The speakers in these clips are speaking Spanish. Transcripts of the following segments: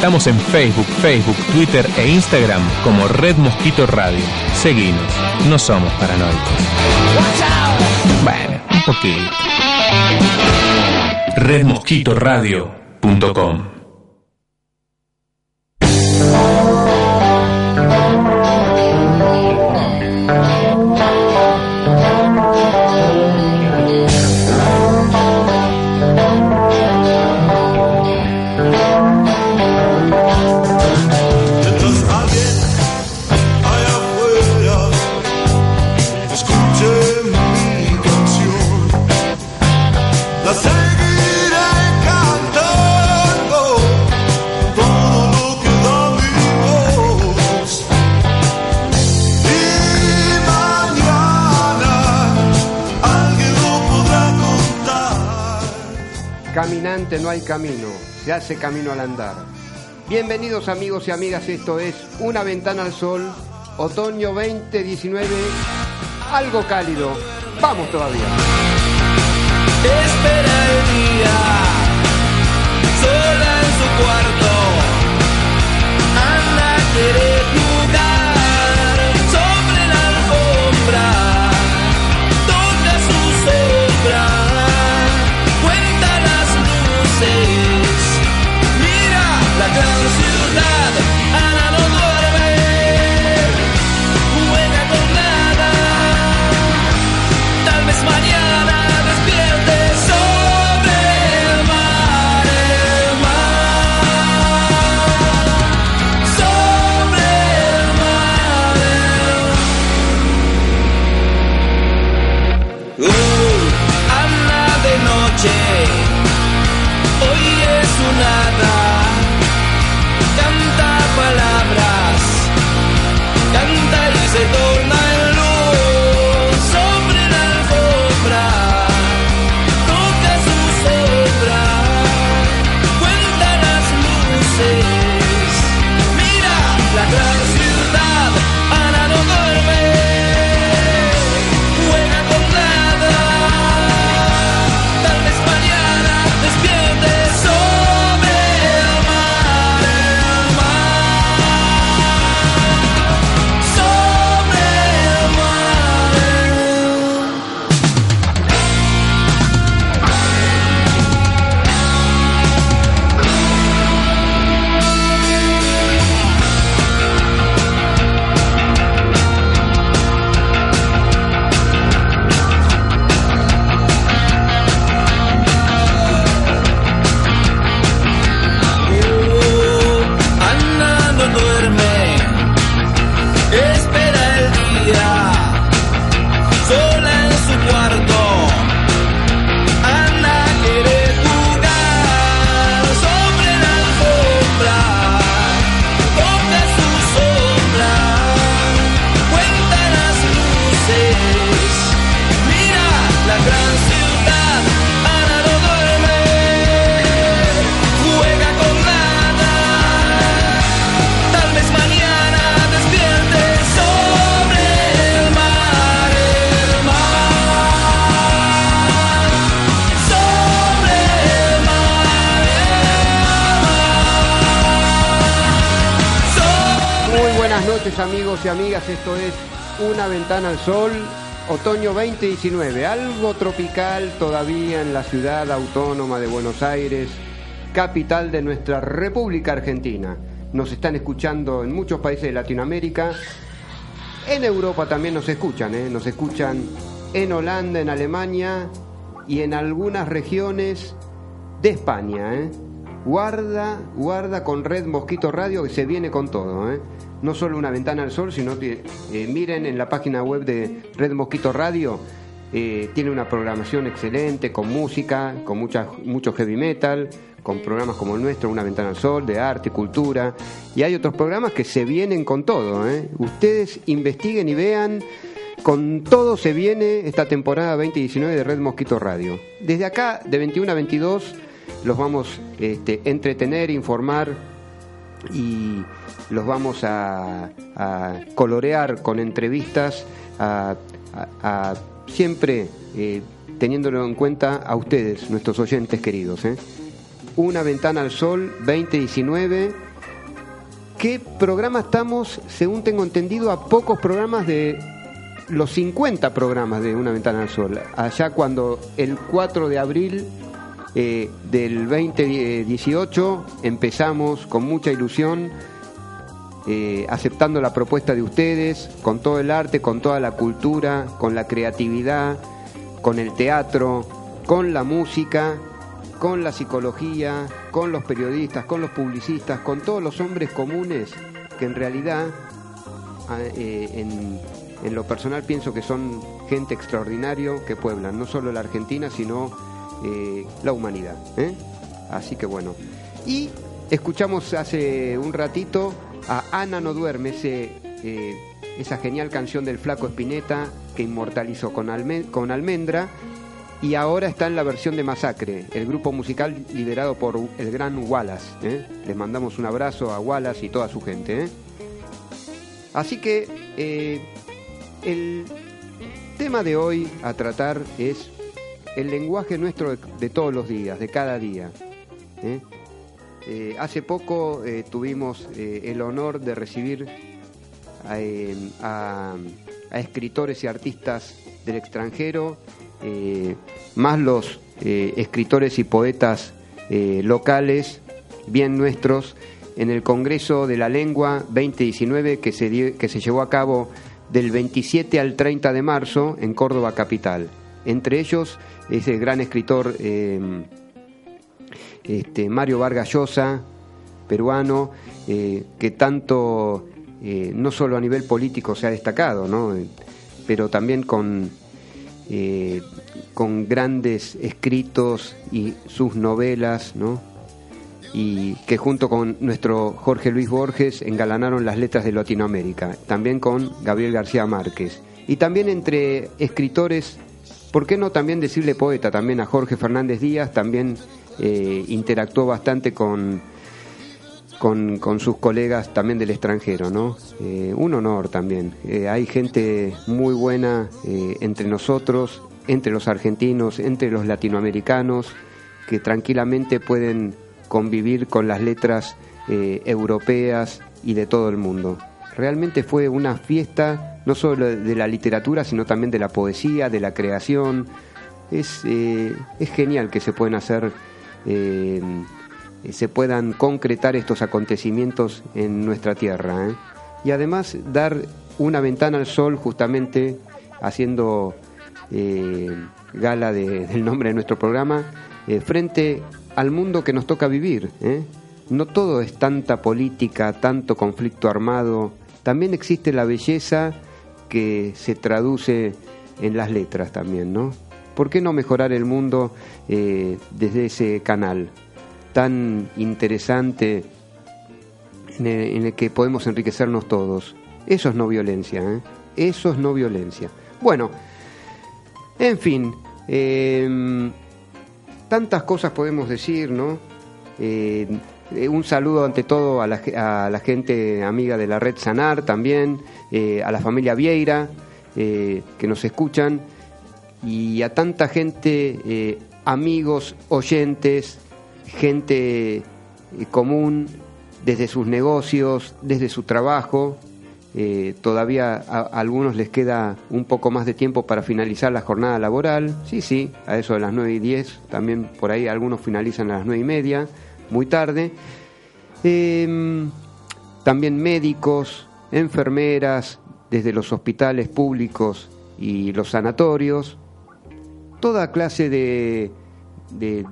Estamos en Facebook, Facebook, Twitter e Instagram como Red Mosquito Radio. Seguinos, no somos paranoicos. Bueno, redmosquitoradio.com no hay camino, se hace camino al andar. Bienvenidos amigos y amigas, esto es Una ventana al sol, otoño 2019, algo cálido. Vamos todavía. Espera el día, sola en su cuarto, anda querer down to that. Amigos y amigas, esto es Una ventana al sol, otoño 2019, algo tropical todavía en la ciudad autónoma de Buenos Aires, capital de nuestra República Argentina. Nos están escuchando en muchos países de Latinoamérica, en Europa también nos escuchan, ¿eh? nos escuchan en Holanda, en Alemania y en algunas regiones de España. ¿eh? Guarda, guarda con Red Mosquito Radio que se viene con todo. ¿eh? No solo una ventana al sol, sino que eh, miren en la página web de Red Mosquito Radio, eh, tiene una programación excelente, con música, con mucha, mucho heavy metal, con programas como el nuestro, Una Ventana al Sol, de arte, cultura, y hay otros programas que se vienen con todo. ¿eh? Ustedes investiguen y vean, con todo se viene esta temporada 2019 de Red Mosquito Radio. Desde acá, de 21 a 22, los vamos este, entretener, informar y los vamos a, colorear con entrevistas, a, siempre eh, teniéndolo en cuenta a ustedes, nuestros oyentes queridos. ¿eh? Una ventana al sol 2019. ¿Qué programa estamos, según tengo entendido, a pocos programas de los 50 programas de Una ventana al sol? Allá cuando el 4 de abril eh, del 2018 empezamos con mucha ilusión, eh, aceptando la propuesta de ustedes, con todo el arte, con toda la cultura, con la creatividad, con el teatro, con la música, con la psicología, con los periodistas, con los publicistas, con todos los hombres comunes que en realidad eh, en, en, lo personal pienso que son gente extraordinario que pueblan no solo la Argentina, sino eh, la humanidad. Así que bueno. Y escuchamos hace un ratito a Ana no duerme, eh, esa genial canción del flaco Espineta que inmortalizó con, con Almendra y ahora está en la versión de Masacre, el grupo musical liderado por el gran Wallace. Les mandamos un abrazo a Wallace y toda su gente. Así que el tema de hoy a tratar es el lenguaje nuestro de, todos los días, de cada día. ¿Eh? Eh, hace poco eh, tuvimos el honor de recibir a, escritores y artistas del extranjero, más los escritores y poetas locales, bien nuestros, en el Congreso de la Lengua 2019 que se, que se llevó a cabo del 27 al 30 de marzo en Córdoba Capital. Entre ellos ese gran escritor eh, este, Mario Vargas Llosa, peruano, eh, que tanto, eh, no solo a nivel político se ha destacado, ¿no? pero también con, con grandes escritos y sus novelas, ¿no? y que junto con nuestro Jorge Luis Borges engalanaron las letras de Latinoamérica, también con Gabriel García Márquez. Y también entre escritores ¿Por qué no también decirle poeta también a Jorge Fernández Díaz? También eh, interactuó bastante con, con, sus colegas también del extranjero, ¿no? Eh, un honor también. Eh, hay gente muy buena entre nosotros, entre los argentinos, entre los latinoamericanos, que tranquilamente pueden convivir con las letras europeas y de todo el mundo. Realmente fue una fiesta no solo de la literatura, sino también de la poesía, de la creación. Es, eh, es genial que se pueden hacer, eh, se puedan concretar estos acontecimientos en nuestra tierra. ¿eh? Y además dar una ventana al sol justamente haciendo gala del nombre de nuestro programa, frente al mundo que nos toca vivir. No todo es tanta política, tanto conflicto armado, también existe la belleza que se traduce en las letras también, ¿no? ¿Por qué no mejorar el mundo eh, desde ese canal tan interesante en el, que podemos enriquecernos todos? Eso es no violencia, ¿eh? Eso es no violencia. Bueno, en fin, em, tantas cosas podemos decir, ¿no? Eh, un saludo ante todo a la, gente amiga de la red Sanar también, a la familia Vieira, que nos escuchan, y a tanta gente, eh, amigos, oyentes, gente común, desde sus negocios, desde su trabajo. todavía a, algunos les queda un poco más de tiempo para finalizar la jornada laboral. Sí, sí, a eso de las 9 y 10. También por ahí algunos finalizan a las 9 y media, muy tarde. Em, también médicos, enfermeras, desde los hospitales públicos y los sanatorios, toda clase de, de,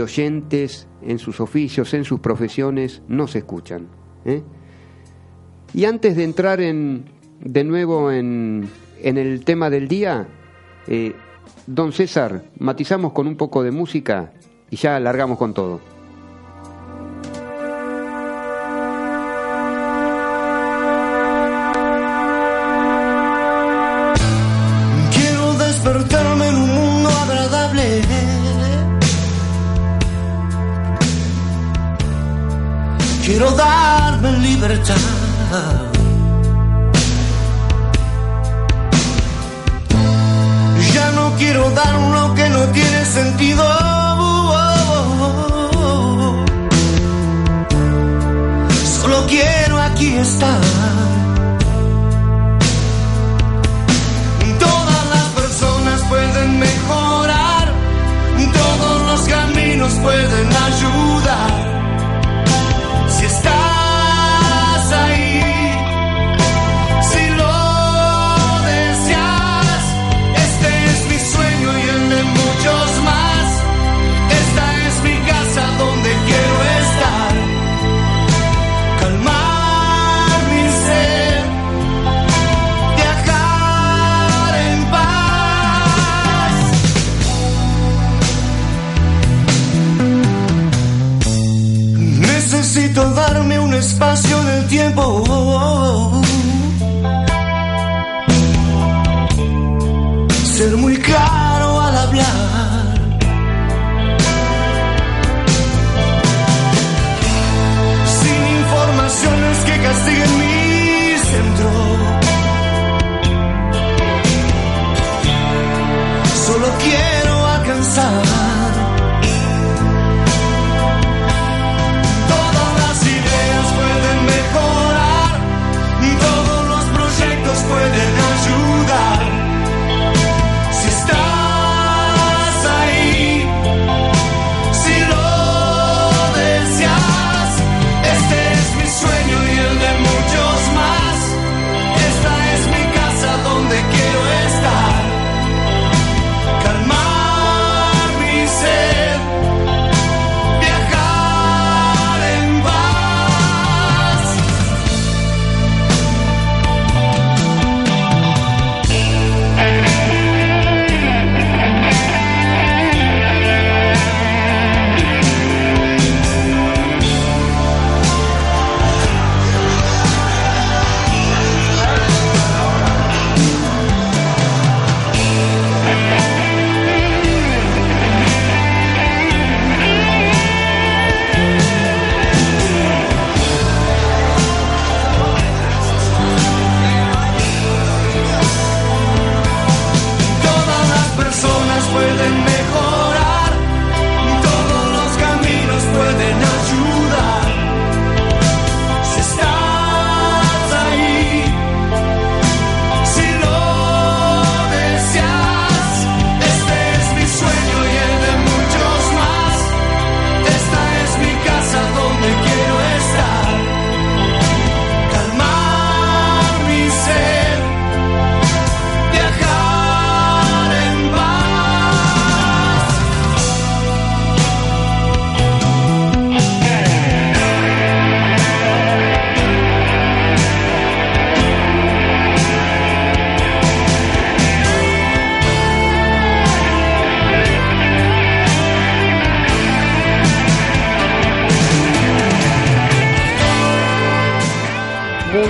oyentes en sus oficios, en sus profesiones, no se escuchan. ¿eh? Y antes de entrar en, de nuevo en, en el tema del día, eh, don César, matizamos con un poco de música y ya largamos con todo. Quiero darme libertad. Ya no quiero dar lo que no tiene sentido. Solo quiero aquí estar.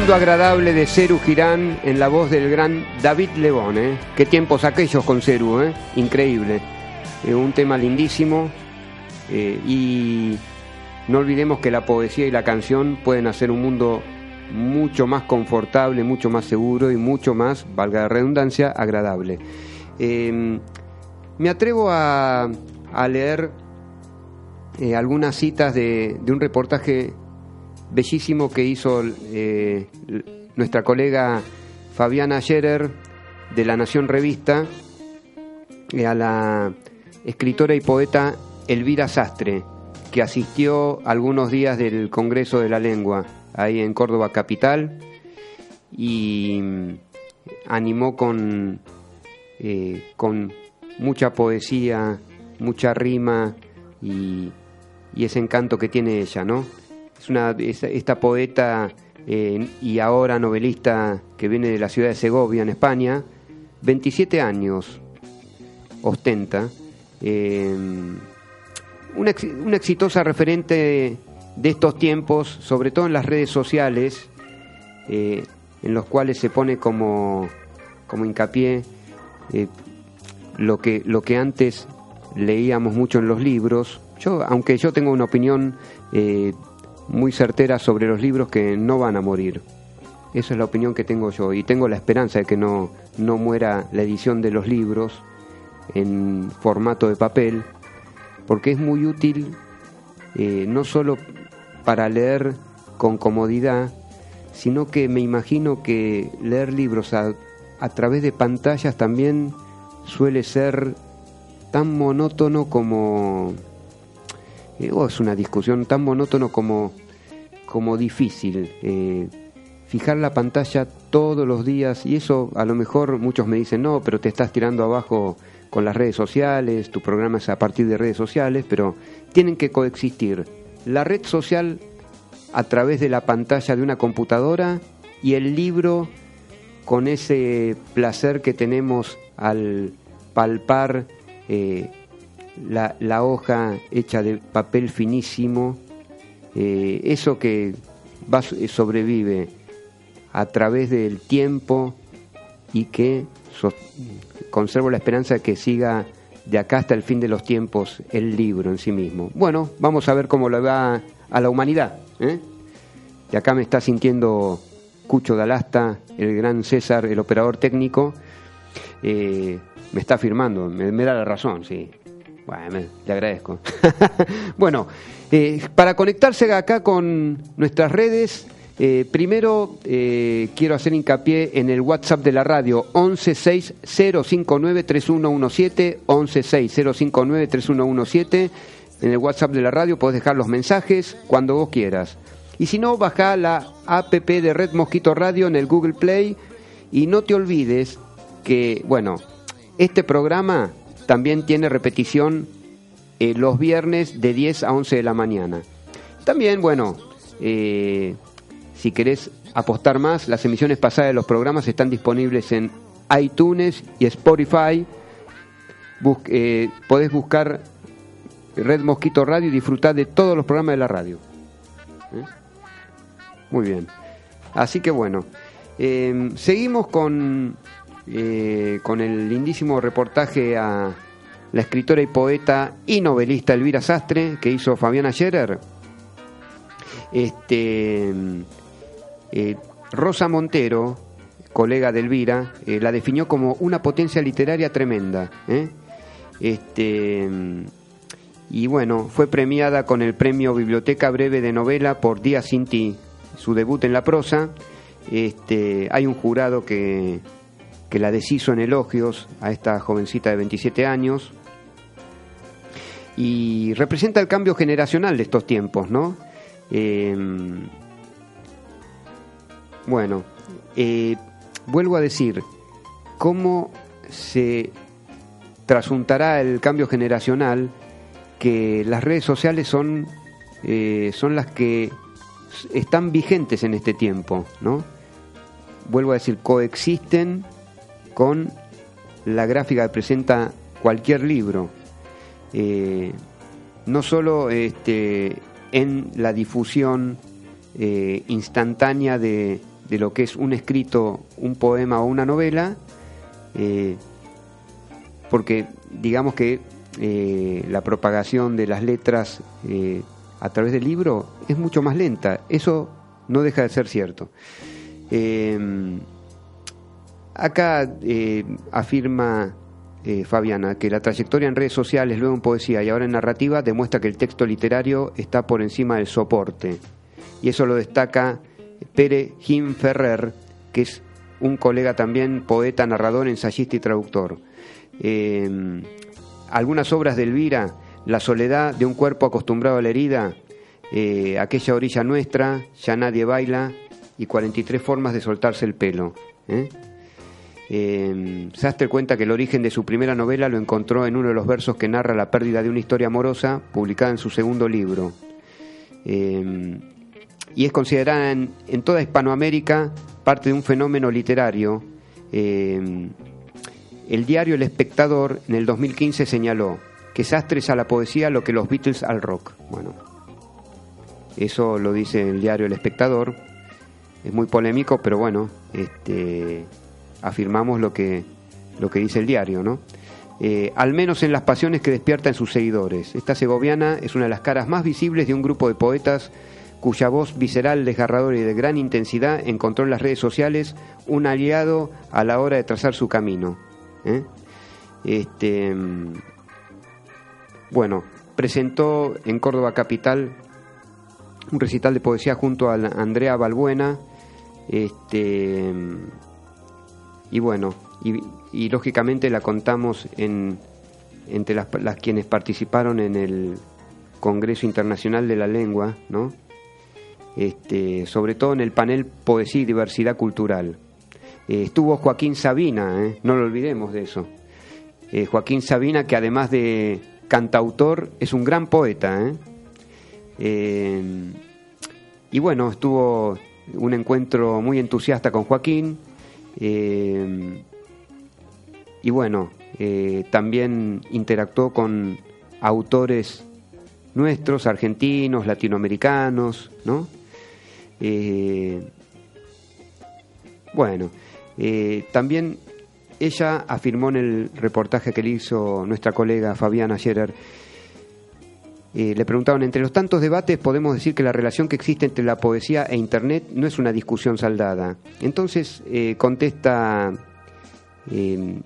Mundo agradable de Ceru Girán en la voz del gran David Lebón. ¿eh? Qué tiempos aquellos con Ceru, ¿eh? increíble. Eh, un tema lindísimo eh, y no olvidemos que la poesía y la canción pueden hacer un mundo mucho más confortable, mucho más seguro y mucho más, valga la redundancia, agradable. Eh, me atrevo a, leer algunas citas de un reportaje bellísimo que hizo eh, nuestra colega Fabiana Scherer de La Nación Revista eh, a la escritora y poeta Elvira Sastre, que asistió algunos días del Congreso de la Lengua ahí en Córdoba Capital y mm, animó con, eh, con mucha poesía, mucha rima y ese encanto que tiene ella, ¿no? Es una, es- esta poeta eh, y ahora novelista que viene de la ciudad de Segovia, en España, 27 años ostenta. eh, una, ex- una exitosa referente de estos tiempos, sobre todo en las redes sociales, eh, en los cuales se pone como, como hincapié eh, lo, que, lo que antes leíamos mucho en los libros. Yo, aunque yo tengo una opinión muy certera sobre los libros que no van a morir. Esa es la opinión que tengo yo y tengo la esperanza de que no, no muera la edición de los libros en formato de papel, porque es muy útil eh, no solo para leer con comodidad, sino que me imagino que leer libros a, a través de pantallas también suele ser tan monótono como... Eh, es una discusión tan monótono como, como difícil. Eh, fijar la pantalla todos los días y eso a lo mejor muchos me dicen no, pero te estás tirando abajo con las redes sociales, tu programa es a partir de redes sociales, pero tienen que coexistir la red social a través de la pantalla de una computadora y el libro con ese placer que tenemos al palpar eh, la, hoja hecha de papel finísimo, eh, eso que va, sobrevive a través del tiempo y que conservo la esperanza de que siga de acá hasta el fin de los tiempos el libro en sí mismo. Bueno, vamos a ver cómo le va a la humanidad. ¿eh? Acá me está sintiendo Cucho Dalasta, el gran César, el operador técnico. Eh, me está firmando, me, da la razón, sí. Bueno, le agradezco. bueno, eh, para conectarse acá con nuestras redes, eh, primero eh, quiero hacer hincapié en el WhatsApp de la radio 1160593117 1160593117 en el WhatsApp de la radio puedes dejar los mensajes cuando vos quieras. Y si no, baja la app de Red Mosquito Radio en el Google Play y no te olvides que, bueno, este programa también tiene repetición eh, los viernes de 10 a 11 de la mañana. También, bueno, eh, si querés apostar más, las emisiones pasadas de los programas están disponibles en iTunes y Spotify. Eh, podés buscar Red Mosquito Radio y disfrutar de todos los programas de la radio. Muy bien. Así que bueno, seguimos con, con el lindísimo reportaje a la escritora y poeta y novelista Elvira Sastre que hizo Fabiana Scherer. Este eh, Rosa Montero, colega de Elvira, eh, la definió como una potencia literaria tremenda. ¿eh? Este, y bueno, fue premiada con el premio Biblioteca Breve de Novela por Día sin ti, su debut en la prosa. Este, hay un jurado que, que la deshizo en elogios a esta jovencita de 27 años y representa el cambio generacional de estos tiempos, ¿no? Bueno, eh, vuelvo a decir, ¿cómo se trasuntará el cambio generacional que las redes sociales son, eh, son las que están vigentes en este tiempo, ¿no? Vuelvo a decir, coexisten con la gráfica que presenta cualquier libro. Eh, no solo este, en la difusión instantánea de, de lo que es un escrito, un poema o una novela, eh, porque digamos que eh, la propagación de las letras eh, a través del libro es mucho más lenta. Eso no deja de ser cierto. Acá afirma Fabiana que la trayectoria en redes sociales, luego en poesía y ahora en narrativa demuestra que el texto literario está por encima del soporte. Y eso lo destaca Pere Jim Ferrer, que es un colega también, poeta, narrador, ensayista y traductor. Eh, algunas obras de Elvira, La soledad de un cuerpo acostumbrado a la herida, eh, Aquella orilla nuestra, Ya nadie baila y 43 formas de soltarse el pelo. ¿eh? Sastre cuenta que el origen de su primera novela lo encontró en uno de los versos que narra la pérdida de una historia amorosa, publicada en su segundo libro y es considerada en, toda Hispanoamérica parte de un fenómeno literario. Eh, el diario El Espectador en el 2015 señaló que Sastre es a la poesía lo que los Beatles al rock. Bueno, eso lo dice el diario El Espectador. Es muy polémico, pero bueno, este, afirmamos lo que, lo que dice el diario, ¿no? Eh, al menos en las pasiones que despierta en sus seguidores. Esta segoviana es una de las caras más visibles de un grupo de poetas cuya voz visceral, desgarradora y de gran intensidad encontró en las redes sociales un aliado a la hora de trazar su camino. ¿eh? Este, mm, bueno, presentó en Córdoba Capital un recital de poesía junto a Andrea Balbuena. Este, mm, y bueno, y, lógicamente la contamos en, entre las, las quienes participaron en el Congreso Internacional de la Lengua, ¿no? Este, sobre todo en el panel Poesía y Diversidad Cultural. Eh, estuvo Joaquín Sabina, ¿eh? no lo olvidemos de eso. Eh, Joaquín Sabina, que además de cantautor, es un gran poeta. y bueno, estuvo un encuentro muy entusiasta con Joaquín. Y bueno, también interactuó con autores nuestros, argentinos, latinoamericanos, ¿no? Eh, bueno, eh, también ella afirmó en el reportaje que le hizo nuestra colega Fabiana Scherer, eh, le preguntaban, entre los tantos debates podemos decir que la relación que existe entre la poesía e Internet no es una discusión saldada. Entonces contesta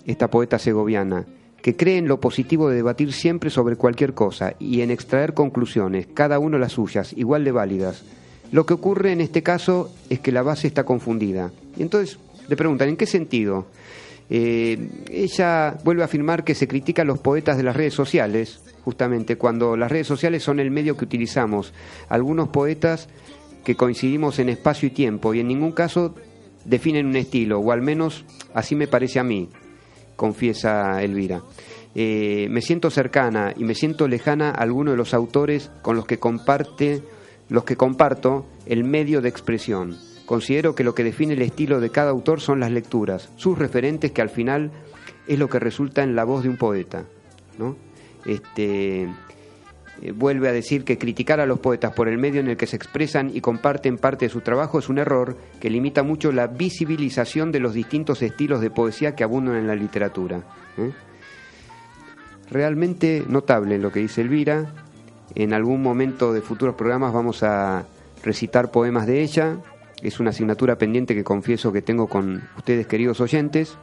esta poeta segoviana, que cree en lo positivo de debatir siempre sobre cualquier cosa y en extraer conclusiones, cada uno las suyas, igual de válidas. Lo que ocurre en este caso es que la base está confundida. Y entonces le preguntan, ¿en qué sentido? Eh, ella vuelve a afirmar que se critica a los poetas de las redes sociales, justamente cuando las redes sociales son el medio que utilizamos. Algunos poetas que coincidimos en espacio y tiempo y en ningún caso definen un estilo, o al menos así me parece a mí confiesa Elvira. Eh, me siento cercana y me siento lejana a alguno de los autores con los que comparte, los que comparto el medio de expresión. Considero que lo que define el estilo de cada autor son las lecturas, sus referentes que al final es lo que resulta en la voz de un poeta. ¿no? Este, eh, vuelve a decir que criticar a los poetas por el medio en el que se expresan y comparten parte de su trabajo es un error que limita mucho la visibilización de los distintos estilos de poesía que abundan en la literatura. ¿eh? Realmente notable lo que dice Elvira. En algún momento de futuros programas vamos a recitar poemas de ella. Es una asignatura pendiente que confieso que tengo con ustedes, queridos oyentes.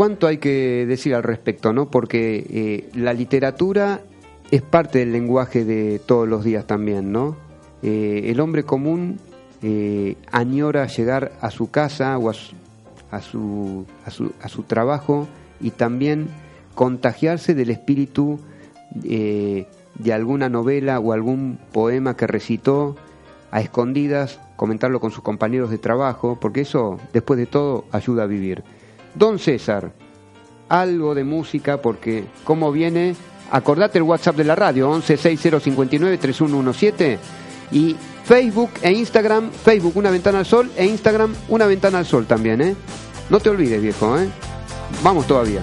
¿Cuánto hay que decir al respecto? ¿no? Porque eh, la literatura es parte del lenguaje de todos los días también, ¿no? Eh, el hombre común eh, añora llegar a su casa o a su, a su, a su, trabajo y también contagiarse del espíritu de alguna novela o algún poema que recitó a escondidas, comentarlo con sus compañeros de trabajo, porque eso, después de todo, ayuda a vivir. Don César, algo de música porque cómo viene, acordate el WhatsApp de la radio, 1160593117 y Facebook e Instagram, Facebook Una Ventana al Sol e Instagram Una Ventana al Sol también, ¿eh? No te olvides, viejo, ¿eh? Vamos todavía.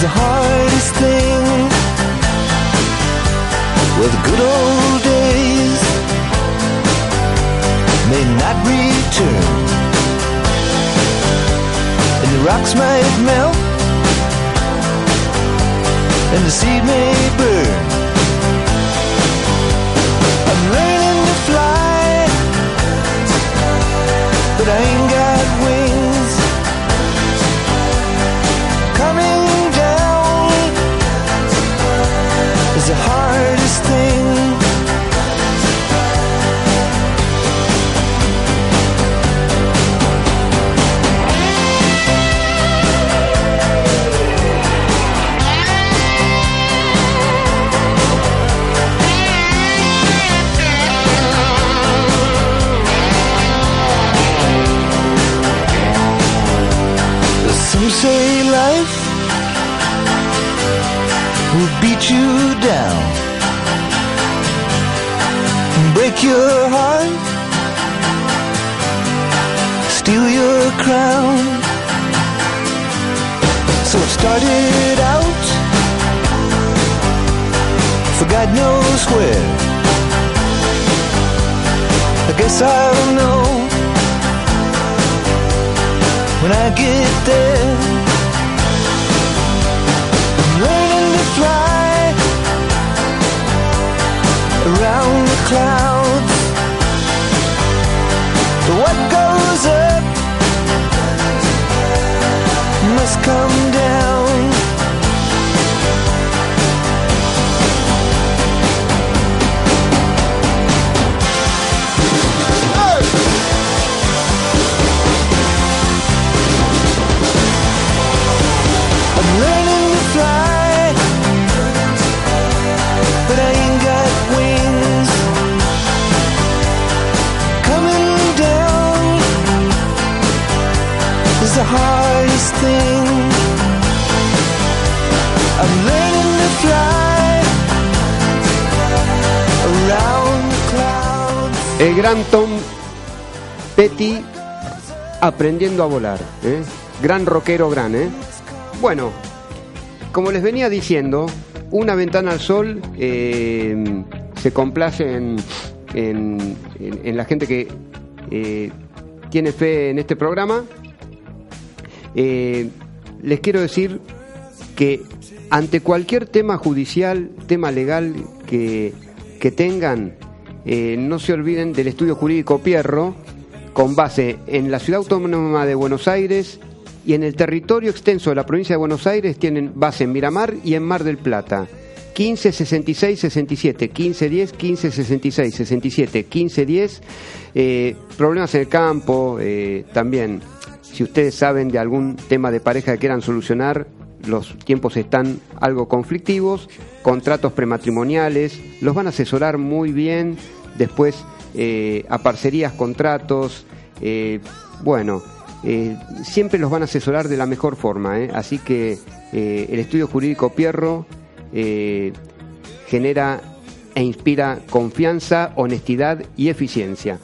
the hardest thing. Well, the good old days may not return, and the rocks might melt, and the seed may burn. I'm learning to fly, but I ain't things knows where. I guess I'll know when I get there. El gran Tom Petty aprendiendo a volar. ¿eh? Gran rockero, gran, ¿eh? Bueno, como les venía diciendo, una ventana al sol eh, se complace en- en la gente que eh, tiene fe en este programa. Eh, les quiero decir que ante cualquier tema judicial, tema legal que, que tengan, eh, no se olviden del estudio jurídico Pierro, con base en la ciudad autónoma de Buenos Aires y en el territorio extenso de la provincia de Buenos Aires tienen base en Miramar y en Mar del Plata. 15 66 67 15 10 15 66 67 15 10 eh, problemas en el campo eh, también si ustedes saben de algún tema de pareja que quieran solucionar los tiempos están algo conflictivos contratos prematrimoniales los van a asesorar muy bien después eh, a parcerías contratos eh, bueno eh, siempre los van a asesorar de la mejor forma así que el estudio jurídico Pierro genera e inspira confianza, honestidad y eficiencia.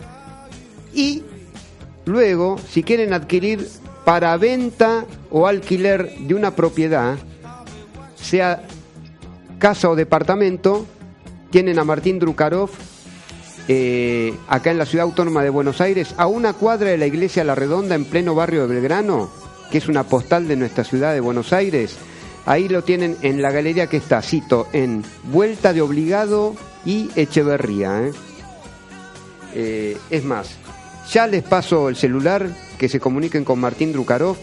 Y luego, si quieren adquirir para venta o alquiler de una propiedad, sea casa o departamento, tienen a Martín Drukarov eh, acá en la ciudad autónoma de Buenos Aires, a una cuadra de la iglesia La Redonda en pleno barrio de Belgrano, que es una postal de nuestra ciudad de Buenos Aires. Ahí lo tienen en la galería que está, cito, en Vuelta de Obligado y Echeverría. ¿eh? Eh, es más, ya les paso el celular, que se comuniquen con Martín Drukarov,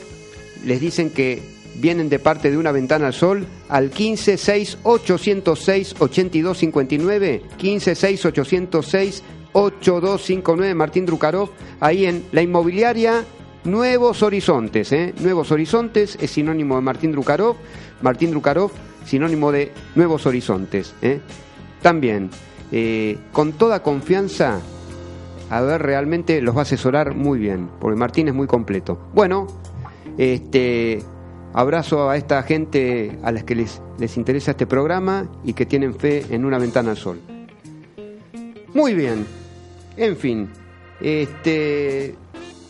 les dicen que vienen de parte de una ventana al sol al 15 6 806 8259 15 6 806 8259 Martín Drukarov ahí en la inmobiliaria Nuevos Horizontes ¿eh? Nuevos Horizontes es sinónimo de Martín Drukarov Martín Drukarov sinónimo de Nuevos Horizontes ¿eh? también eh, con toda confianza a ver realmente los va a asesorar muy bien porque Martín es muy completo bueno este Abrazo a esta gente a las que les, les interesa este programa y que tienen fe en una ventana al sol. Muy bien, en fin, este,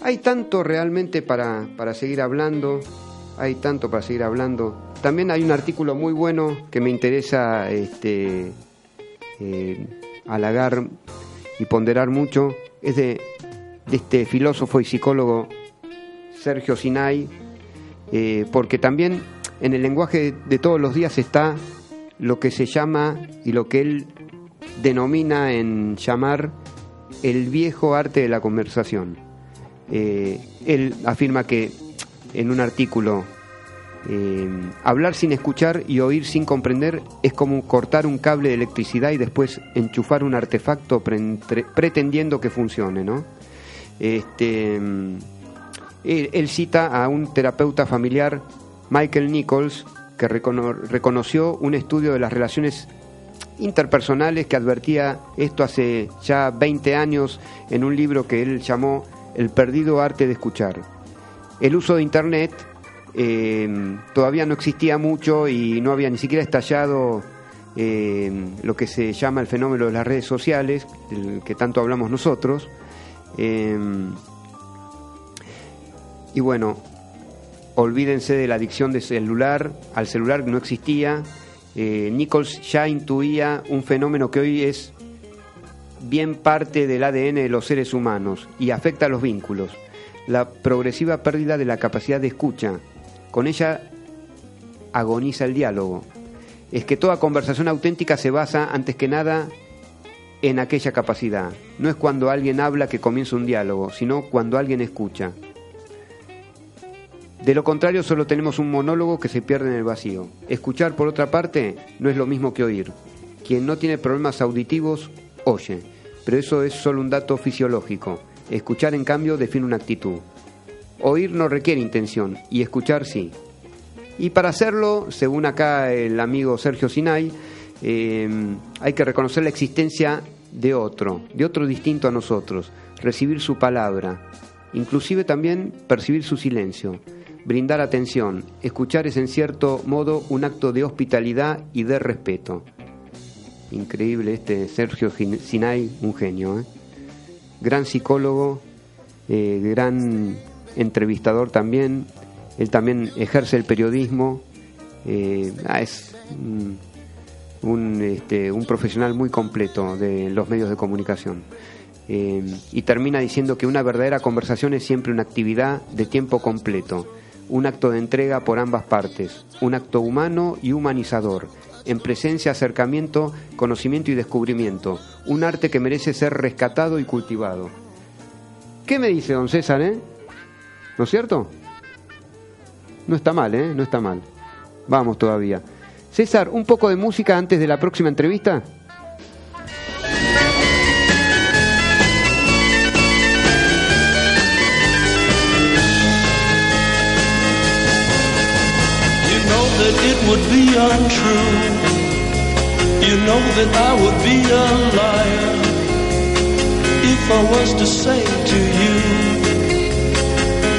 hay tanto realmente para, para seguir hablando, hay tanto para seguir hablando. También hay un artículo muy bueno que me interesa este, eh, halagar y ponderar mucho, es de, este filósofo y psicólogo Sergio Sinai, eh, porque también en el lenguaje de todos los días está lo que se llama y lo que él denomina en llamar el viejo arte de la conversación. Eh, él afirma que en un artículo eh, hablar sin escuchar y oír sin comprender es como cortar un cable de electricidad y después enchufar un artefacto pre- pretendiendo que funcione, ¿no? Este, él, él cita a un terapeuta familiar, Michael Nichols, que recono- reconoció un estudio de las relaciones interpersonales que advertía esto hace ya 20 años en un libro que él llamó El perdido arte de escuchar. El uso de Internet eh, todavía no existía mucho y no había ni siquiera estallado eh, lo que se llama el fenómeno de las redes sociales, del que tanto hablamos nosotros. Eh, y bueno, olvídense de la adicción de celular, al celular no existía. Eh, Nichols ya intuía un fenómeno que hoy es bien parte del ADN de los seres humanos y afecta a los vínculos. La progresiva pérdida de la capacidad de escucha. Con ella agoniza el diálogo. Es que toda conversación auténtica se basa, antes que nada, en aquella capacidad. No es cuando alguien habla que comienza un diálogo, sino cuando alguien escucha. De lo contrario, solo tenemos un monólogo que se pierde en el vacío. Escuchar, por otra parte, no es lo mismo que oír. Quien no tiene problemas auditivos, oye, pero eso es solo un dato fisiológico. Escuchar, en cambio, define una actitud. Oír no requiere intención, y escuchar sí. Y para hacerlo, según acá el amigo Sergio Sinay, eh, hay que reconocer la existencia de otro, de otro distinto a nosotros, recibir su palabra, inclusive también percibir su silencio, brindar atención, escuchar es en cierto modo un acto de hospitalidad y de respeto. Increíble este Sergio Sinay, un genio, ¿eh? gran psicólogo, eh, gran entrevistador también, él también ejerce el periodismo, eh, ah, es un, este, un, profesional muy completo de los medios de comunicación. Eh, y termina diciendo que una verdadera conversación es siempre una actividad de tiempo completo, un acto de entrega por ambas partes, un acto humano y humanizador, en presencia, acercamiento, conocimiento y descubrimiento, un arte que merece ser rescatado y cultivado. ¿Qué me dice don César, eh? ¿No es cierto? No está mal, ¿eh? No está mal. Vamos todavía. César, un poco de música antes de la próxima entrevista. That it would be untrue. You know that I would be a liar if I was to say to you,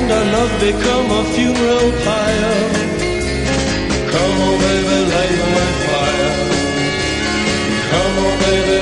And our love become a funeral pyre. Come on, baby, light my fire. Come on, baby,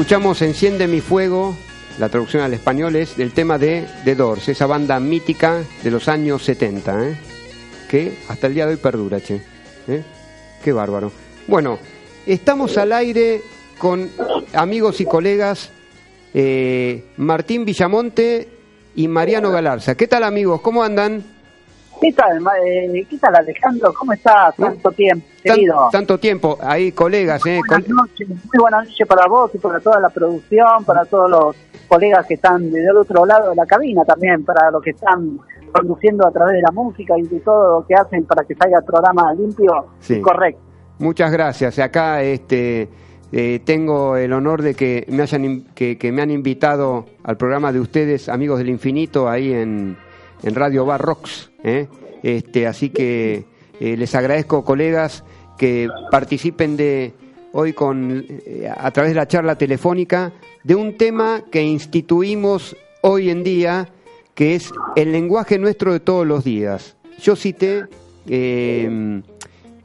escuchamos Enciende mi fuego, la traducción al español es del tema de The Doors, esa banda mítica de los años 70, ¿eh? que hasta el día de hoy perdura, che. ¿eh? Qué bárbaro. Bueno, estamos al aire con amigos y colegas eh, Martín Villamonte y Mariano Galarza. ¿Qué tal amigos? ¿Cómo andan? ¿Qué tal, eh, ¿Qué tal Alejandro? ¿Cómo estás? Tanto tiempo, Tan- tanto tiempo, ahí colegas, ¿eh? Buenas Col- noches, muy buenas noches para vos y para toda la producción, para todos los colegas que están del otro lado de la cabina también, para los que están conduciendo a través de la música y de todo lo que hacen para que salga el programa limpio Sí. y correcto. Muchas gracias. Acá este, eh, tengo el honor de que me, hayan, que, que me han invitado al programa de ustedes, Amigos del Infinito, ahí en, en Radio Bar Rocks. ¿eh? Este, así que eh, les agradezco, colegas, que participen de hoy con, eh, a través de la charla telefónica de un tema que instituimos hoy en día, que es el lenguaje nuestro de todos los días. Yo cité... eh,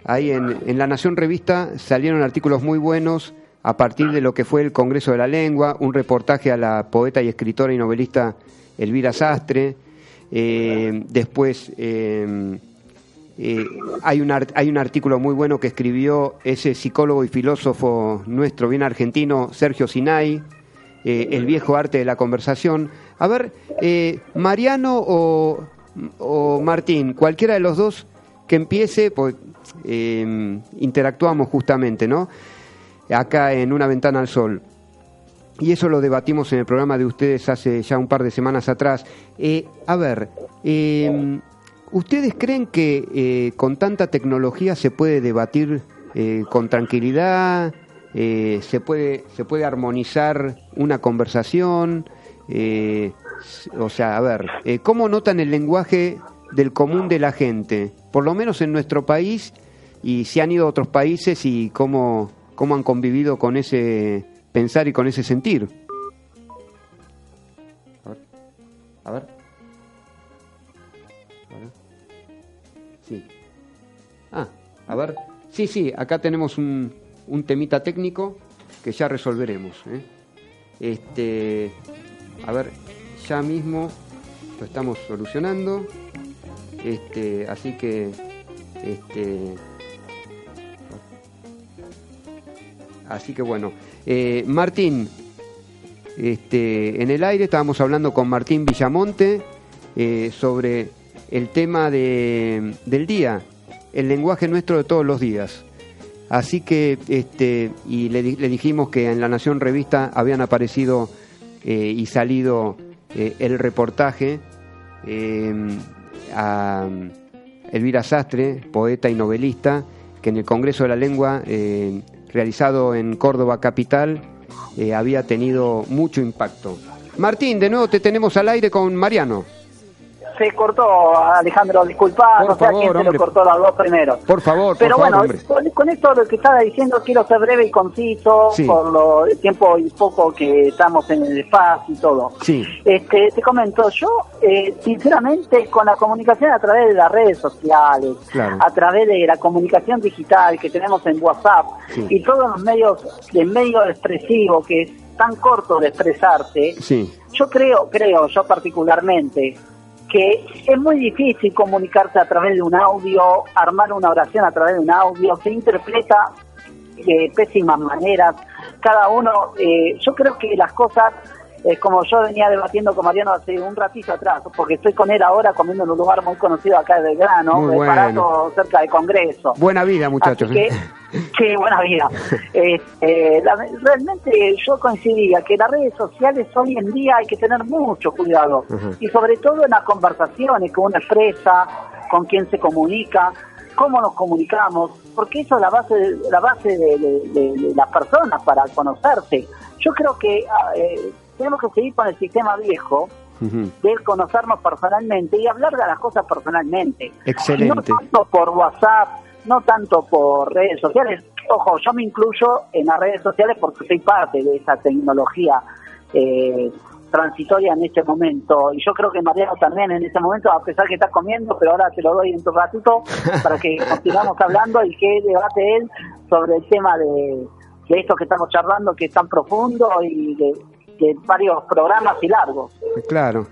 Ahí en, La Nación Revista salieron artículos muy buenos a partir de lo que fue el Congreso de la Lengua, un reportaje a la poeta y escritora y novelista Elvira Sastre. eh, después eh, eh, hay, un hay un artículo muy bueno que escribió ese psicólogo y filósofo nuestro, bien argentino, Sergio Sinay, eh, El viejo arte de la conversación. A ver, eh, Mariano o, o Martín, cualquiera de los dos que empiece, pues eh, interactuamos justamente, ¿no? Acá en Una Ventana al Sol. Y eso lo debatimos en el programa de ustedes hace ya un par de semanas atrás. A ver, eh, ¿ustedes creen que eh, con tanta tecnología se puede debatir eh, con tranquilidad? Eh, se, puede, ¿Se puede armonizar una conversación? Eh, o sea, a ver, eh, ¿cómo notan el lenguaje del común de la gente? Por lo menos en nuestro país, y si han ido a otros países y cómo, cómo han convivido con ese pensar y con ese sentir. A ver. A ver. Sí, sí, acá tenemos un, un temita técnico que ya resolveremos. ¿eh? Este, a ver, ya mismo lo estamos solucionando. Este, así que, este, así que bueno, Eh, Martín, este, en el aire estábamos hablando con Martín Villamonte eh, sobre el tema de, del día, el lenguaje nuestro de todos los días. Así que, este, y le, di- le dijimos que en La Nación Revista habían aparecido eh, y salido eh, el reportaje eh, a Elvira Sastre, poeta y novelista, que en el Congreso de la Lengua, eh, realizado en Córdoba Capital, había tenido mucho impacto. Martín, de nuevo te tenemos al aire con Mariano. Se cortó, Alejandro, disculpa, no sé a quién se lo cortó las dos primero. Por favor, Pero por bueno, con, con esto lo que estaba diciendo quiero ser breve y conciso Sí. por lo, el tiempo y poco que estamos en el espacio y todo. Sí, Este, te comento, yo eh, sinceramente con la comunicación a través de las redes sociales, Claro. a través de la comunicación digital que tenemos en WhatsApp Sí. y todos los medios, el medio expresivo que es tan corto de expresarse, sí, yo creo, creo, yo particularmente, que es muy difícil comunicarse a través de un audio, armar una oración a través de un audio, se interpreta de pésimas maneras, cada uno, eh, yo creo que las cosas, eh, como yo venía debatiendo con Mariano hace un ratito atrás, porque estoy con él ahora comiendo en un lugar muy conocido acá de Belgrano, Muy de bueno. Parato, cerca del Congreso. buena vida muchachos. Que, sí, buena vida. Eh, eh, la- realmente yo coincidía que las redes sociales hoy en día hay que tener mucho cuidado y sobre todo en las conversaciones que uno expresa, con quién se comunica, cómo nos comunicamos, porque eso es la base, de- la base de, de- de- de las personas para conocerse. Yo creo que ah, eh, tenemos que seguir con el sistema viejo de conocernos personalmente y hablar de las cosas personalmente. Excelente. No tanto por WhatsApp, no tanto por redes sociales. Ojo, yo me incluyo en las redes sociales porque soy parte de esa tecnología eh, transitoria en este momento. Y yo creo que Mariano también en este momento, a pesar que está comiendo, pero ahora te lo doy en tu ratito para que continuemos hablando y que debate él sobre el tema de, de esto que estamos charlando, que es tan profundo y de, varios programas y largos. Claro.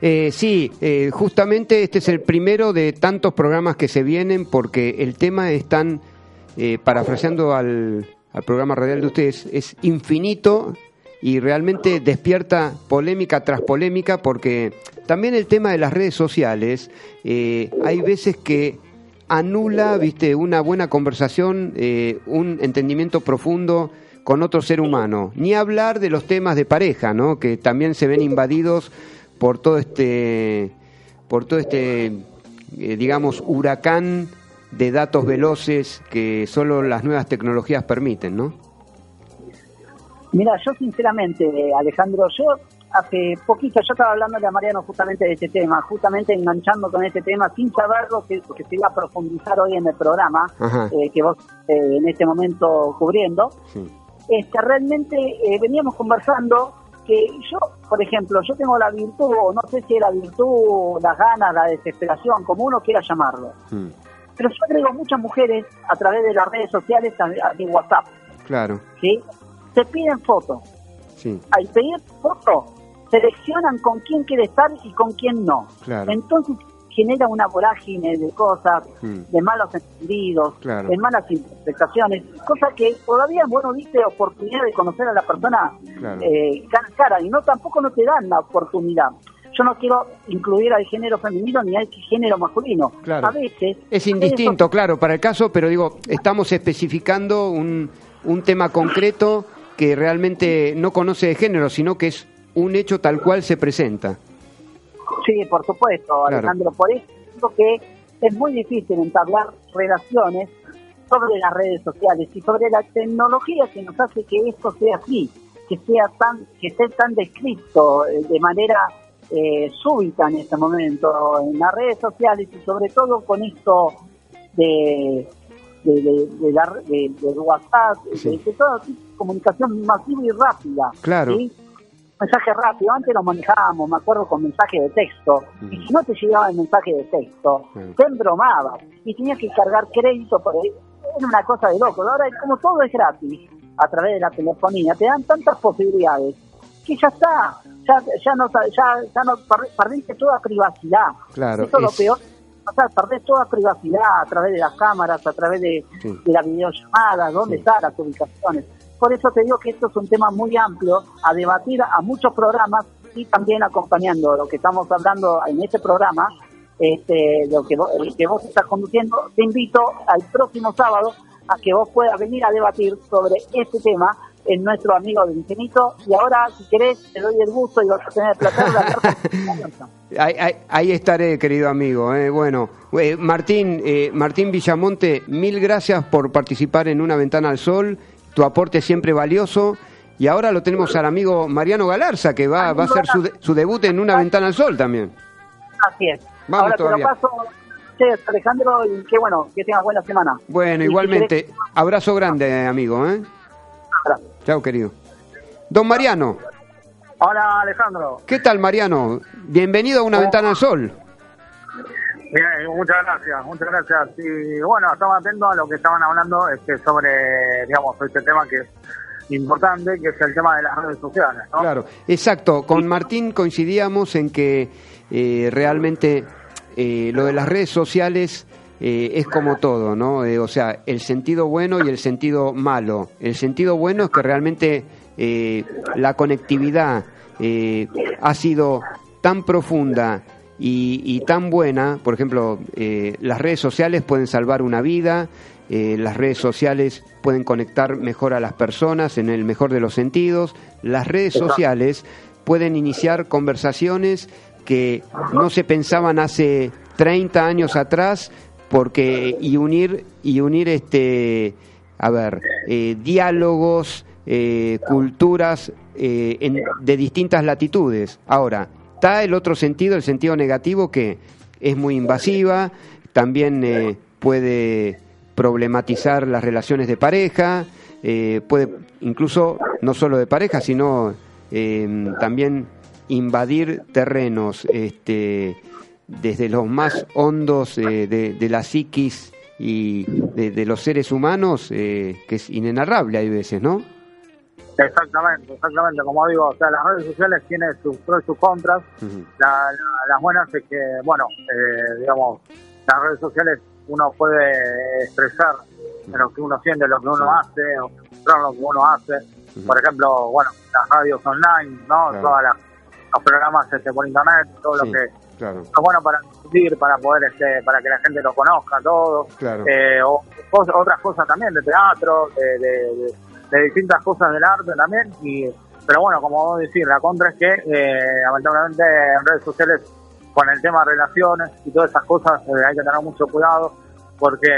Eh, sí, eh, justamente este es el primero de tantos programas que se vienen porque el tema es tan, eh, parafraseando al, al programa radial de ustedes, es infinito y realmente despierta polémica tras polémica porque también el tema de las redes sociales, eh, hay veces que anula, viste, una buena conversación, eh, un entendimiento profundo con otro ser humano. Ni hablar de los temas de pareja, ¿no? Que también se ven invadidos por todo este, por todo este, eh, digamos, huracán de datos veloces que solo las nuevas tecnologías permiten, ¿no? Mira, yo sinceramente, Alejandro, yo hace poquito, yo estaba hablando a Mariano justamente de este tema, justamente enganchando con este tema, sin saberlo, que, que se iba a profundizar hoy en el programa, eh, que vos eh, en este momento cubriendo. Sí. Este, realmente eh, veníamos conversando que yo, por ejemplo, yo tengo la virtud, o no sé si es la virtud, las ganas, la desesperación, como uno quiera llamarlo, Mm, pero yo agrego muchas mujeres a través de las redes sociales a, a mi WhatsApp, claro, ¿sí? Te piden fotos, sí, al pedir fotos, seleccionan con quién quiere estar y con quién no. Claro. Entonces genera una vorágine de cosas, Mm. de malos entendidos, Claro. de malas interpretaciones, cosa que todavía vos no diste oportunidad de conocer a la persona Claro. eh, cara a cara y no tampoco no te dan la oportunidad. Yo no quiero incluir al género femenino ni al género masculino. Claro. A veces Es indistinto, claro, para el caso, pero digo, estamos especificando un, un tema concreto que realmente no conoce de género, sino que es un hecho tal cual se presenta. Sí, por supuesto, Alejandro. Por eso digo que es muy difícil entablar relaciones sobre las redes sociales y sobre la tecnología que nos hace que esto sea así, que sea tan, que esté tan descrito eh, de manera eh, súbita en este momento en las redes sociales y sobre todo con esto de de, de, de la- de- WhatsApp, Sí. de, de toda comunicación masiva y rápida. Claro. ¿sí? Mensaje rápido. Antes lo manejábamos, me acuerdo, con mensaje de texto. Y si no te llegaba el mensaje de texto, Mm. te embromabas y tenías que cargar crédito por ahí. Era una cosa de loco. Ahora, como todo es gratis a través de la telefonía, te dan tantas posibilidades que ya está. Ya, ya no, ya, ya no per- perdiste toda privacidad. Claro, Eso es lo peor. O sea, perdés toda privacidad a través de las cámaras, a través de, Sí. de la videollamada, dónde Sí. están las ubicaciones. Por eso te digo que esto es un tema muy amplio a debatir a muchos programas y también acompañando lo que estamos hablando en este programa, este, lo que vos, estás conduciendo. Te invito al próximo sábado a que vos puedas venir a debatir sobre este tema en nuestro amigo del infinito. Y ahora, si querés, te doy el gusto y vas a tener el placer de hablar con Ahí, ahí- ahí estaré, querido amigo. eh. Bueno, eh, Martín, eh, Martín Villamonte, mil gracias por participar en Una Ventana al Sol. Tu aporte siempre valioso. Y ahora lo tenemos al amigo Mariano Galarza, que va, va a hacer su, de- su debut en Una Ventana al Sol también. Así es. Vamos ahora todavía. te lo paso, Alejandro, y que bueno, que tengas buena semana. Bueno, Y igualmente, abrazo grande, amigo. ¿eh? Chao, querido. Don Mariano, Hola Alejandro, ¿qué tal, Mariano? Bienvenido a Una Ventana al Sol. Bien, muchas gracias, muchas gracias. Y bueno, estamos atentos a lo que estaban hablando este, sobre, digamos, este tema que es importante, que es el tema de las redes sociales, ¿no? Claro, exacto. Con Martín coincidíamos en que eh, realmente eh, lo de las redes sociales eh, es como todo, ¿no? Eh, o sea, el sentido bueno y el sentido malo. El sentido bueno es que realmente eh, la conectividad eh, ha sido tan profunda y, y tan buena, por ejemplo, eh, las redes sociales pueden salvar una vida, eh, las redes sociales pueden conectar mejor a las personas en el mejor de los sentidos, las redes sociales pueden iniciar conversaciones que no se pensaban hace 30 años atrás porque y unir y unir este a ver eh, diálogos eh, culturas eh, en- de distintas latitudes. Ahora está el otro sentido el sentido negativo que es muy invasiva también eh, puede problematizar las relaciones de pareja eh, puede incluso no solo de pareja sino eh, también invadir terrenos este desde los más hondos eh, de, de la psiquis y de, de los seres humanos que es inenarrable hay veces, ¿no? Exactamente, exactamente. Como digo, o sea, las redes sociales tienen sus pros y sus contras. La- la- las buenas es que, bueno, eh, digamos, las redes sociales uno puede expresar lo que uno siente, lo que uno hace, o mostrar lo que uno hace. Por ejemplo, bueno, las radios online, ¿no? Claro. Todas las, los programas este, por internet, todo Sí, lo que claro. es bueno para difundir, para poder, este, para que la gente lo conozca, todo. Claro. Eh, o otras cosas también, de teatro, de, de- de- de distintas cosas del arte también. y Pero bueno, como vos decís, la contra es que, eh, lamentablemente, en redes sociales, con el tema de relaciones y todas esas cosas, eh, hay que tener mucho cuidado, porque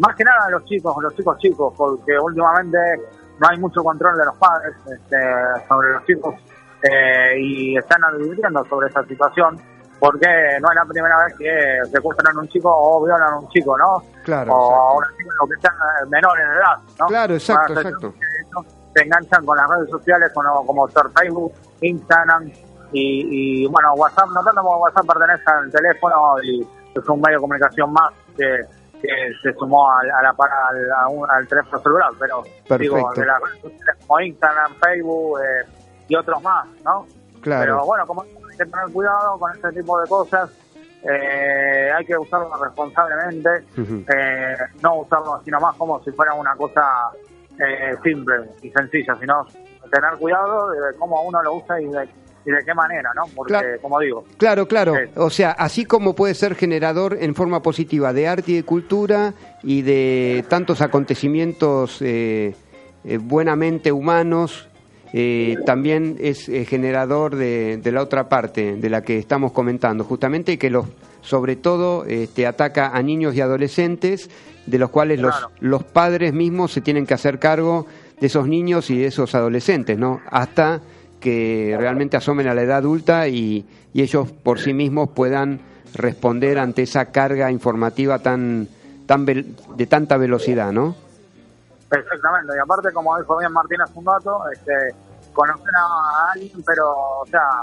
más que nada los chicos, los chicos chicos, porque últimamente no hay mucho control de los padres este, sobre los chicos eh, y están advirtiendo sobre esa situación porque no es la primera vez que secuestran a un chico o violan a un chico, ¿no? Claro, o a una chica o que sean eh, menores de edad, ¿no? Claro, exacto, exacto. Se enganchan con las redes sociales como, como ser Facebook, Instagram y, y, bueno, WhatsApp, no tanto como WhatsApp pertenece al teléfono y es un medio de comunicación más que, que se sumó al, a la, al, a un- al teléfono celular, pero digo, Perfecto. de las redes sociales como Instagram, Facebook eh, y otros más, ¿no? Claro. Pero bueno, como que tener cuidado con este tipo de cosas, eh, hay que usarlo responsablemente, eh, no usarlo así nomás como si fuera una cosa eh, simple y sencilla, sino tener cuidado de cómo uno lo usa y de, y de qué manera, ¿no? Porque, Claro. como digo, Claro, claro. O sea, así como puede ser generador en forma positiva de arte y de cultura y de tantos acontecimientos eh, eh, buenamente humanos, eh, también es eh, generador de, de la otra parte de la que estamos comentando, justamente que los, sobre todo este, ataca a niños y adolescentes, de los cuales Claro. los, los padres mismos se tienen que hacer cargo de esos niños y de esos adolescentes, ¿no? Hasta que realmente asomen a la edad adulta y, y ellos por sí mismos puedan responder ante esa carga informativa tan, tan de tanta velocidad, ¿no? Exactamente, y aparte, como dijo bien Martín hace un rato, este, conocer a alguien, pero, o sea,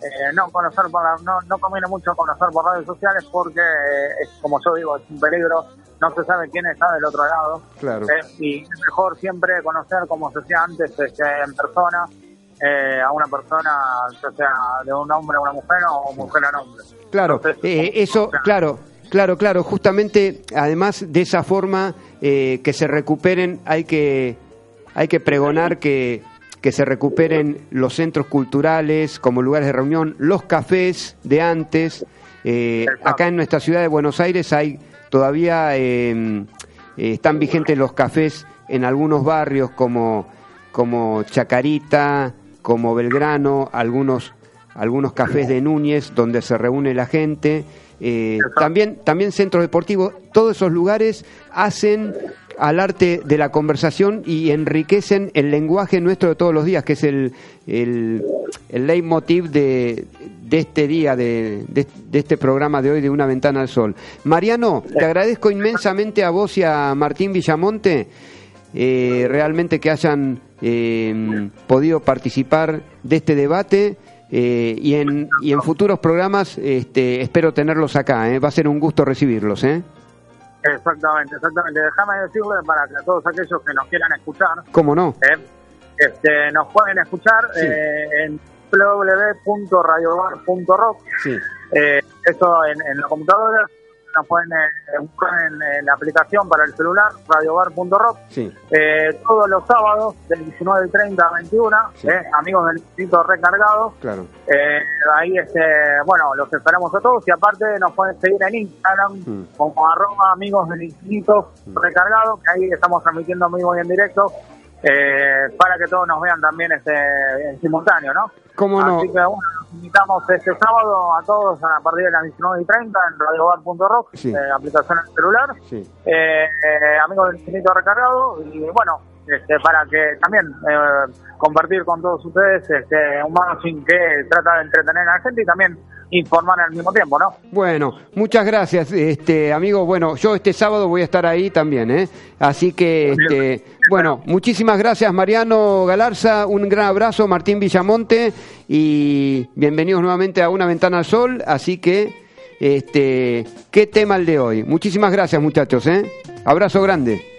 eh, no conocer por la- no, no conviene mucho conocer por redes sociales porque, eh, es, como yo digo, es un peligro, no se sabe quién está del otro lado, Claro. eh, y es mejor siempre conocer, como se hacía antes, este, en persona, eh, a una persona, ya sea de un hombre a una mujer o mujer a un hombre. Claro, Entonces, eh, eso, claro, claro, claro, justamente, además de esa forma eh, que se recuperen, hay que, hay que pregonar que, que se recuperen los centros culturales como lugares de reunión, los cafés de antes. Eh, acá en nuestra ciudad de Buenos Aires hay todavía eh, eh, están vigentes los cafés en algunos barrios como, como Chacarita, como Belgrano, algunos algunos cafés de Núñez donde se reúne la gente, eh, también, también centros deportivos, todos esos lugares hacen al arte de la conversación y enriquecen el lenguaje nuestro de todos los días, que es el, el, el leitmotiv de, de este día, de, de, de este programa de hoy de Una Ventana al Sol. Mariano, te agradezco inmensamente a vos y a Martín Villamonte eh, realmente que hayan eh, podido participar de este debate eh, y, en, y en futuros programas este, espero tenerlos acá. eh. Va a ser un gusto recibirlos. ¿eh? Exactamente, exactamente. Déjame decirle para que todos aquellos que nos quieran escuchar, ¿Cómo no? eh, este, nos pueden escuchar Sí. eh, en www.radiobar.rock. Sí, Eh, eso en, en la computadora, nos pueden eh, buscar en, en la aplicación para el celular, radiobar.rock. sí, Eh, todos los sábados, del 19.30 a 21, Sí. eh, amigos del Distrito Recargado. claro. Eh, ahí, este, bueno, los esperamos a todos y aparte nos pueden seguir en Instagram Mm. como arroba amigos del infinito recargado, que ahí estamos transmitiendo y en directo eh, para que todos nos vean también este, en simultáneo, ¿no? ¿Cómo no? Así que bueno, los invitamos este sábado a todos a partir de las 19 y 30 en radiobar.rock, Sí. eh, aplicación en celular, Sí. eh, eh, amigos del infinito recargado y bueno, este, para que también eh, compartir con todos ustedes este, un magazine que trata de entretener a la gente y también informar al mismo tiempo, ¿no? Bueno, muchas gracias, este amigo. Bueno, yo este sábado voy a estar ahí también, ¿eh? Así que, este, bueno, muchísimas gracias, Mariano Galarza. Un gran abrazo, Martín Villamonte, y bienvenidos nuevamente a Una Ventana al Sol. Así que, Este, qué tema el de hoy. Muchísimas gracias, muchachos, ¿eh? Abrazo grande.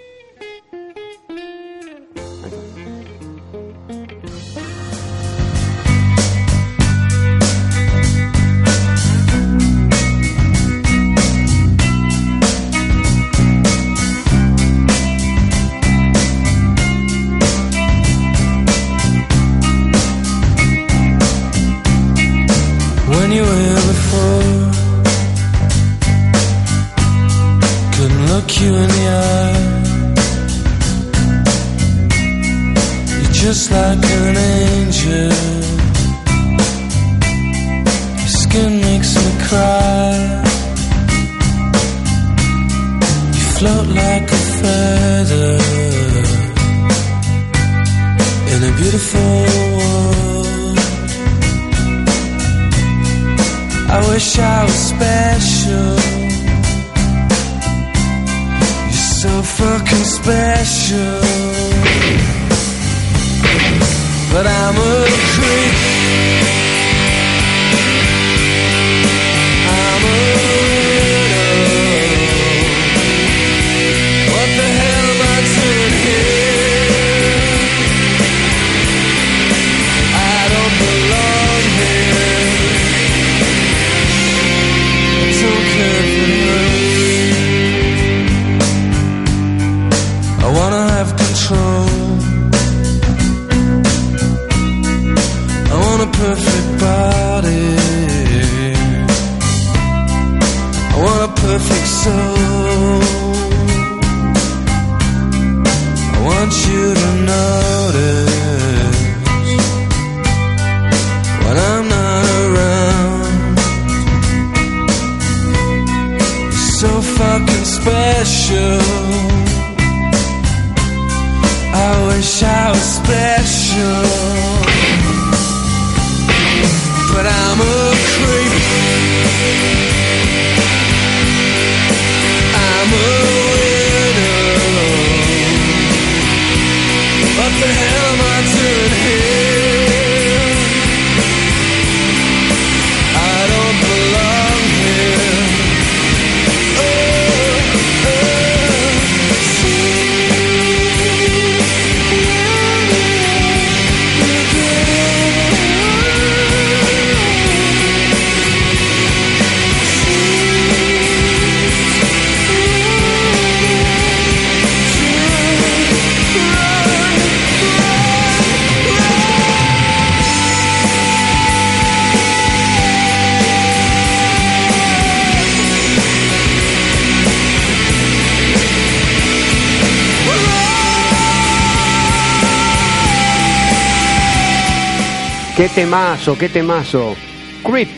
Temazo, qué temazo. Creep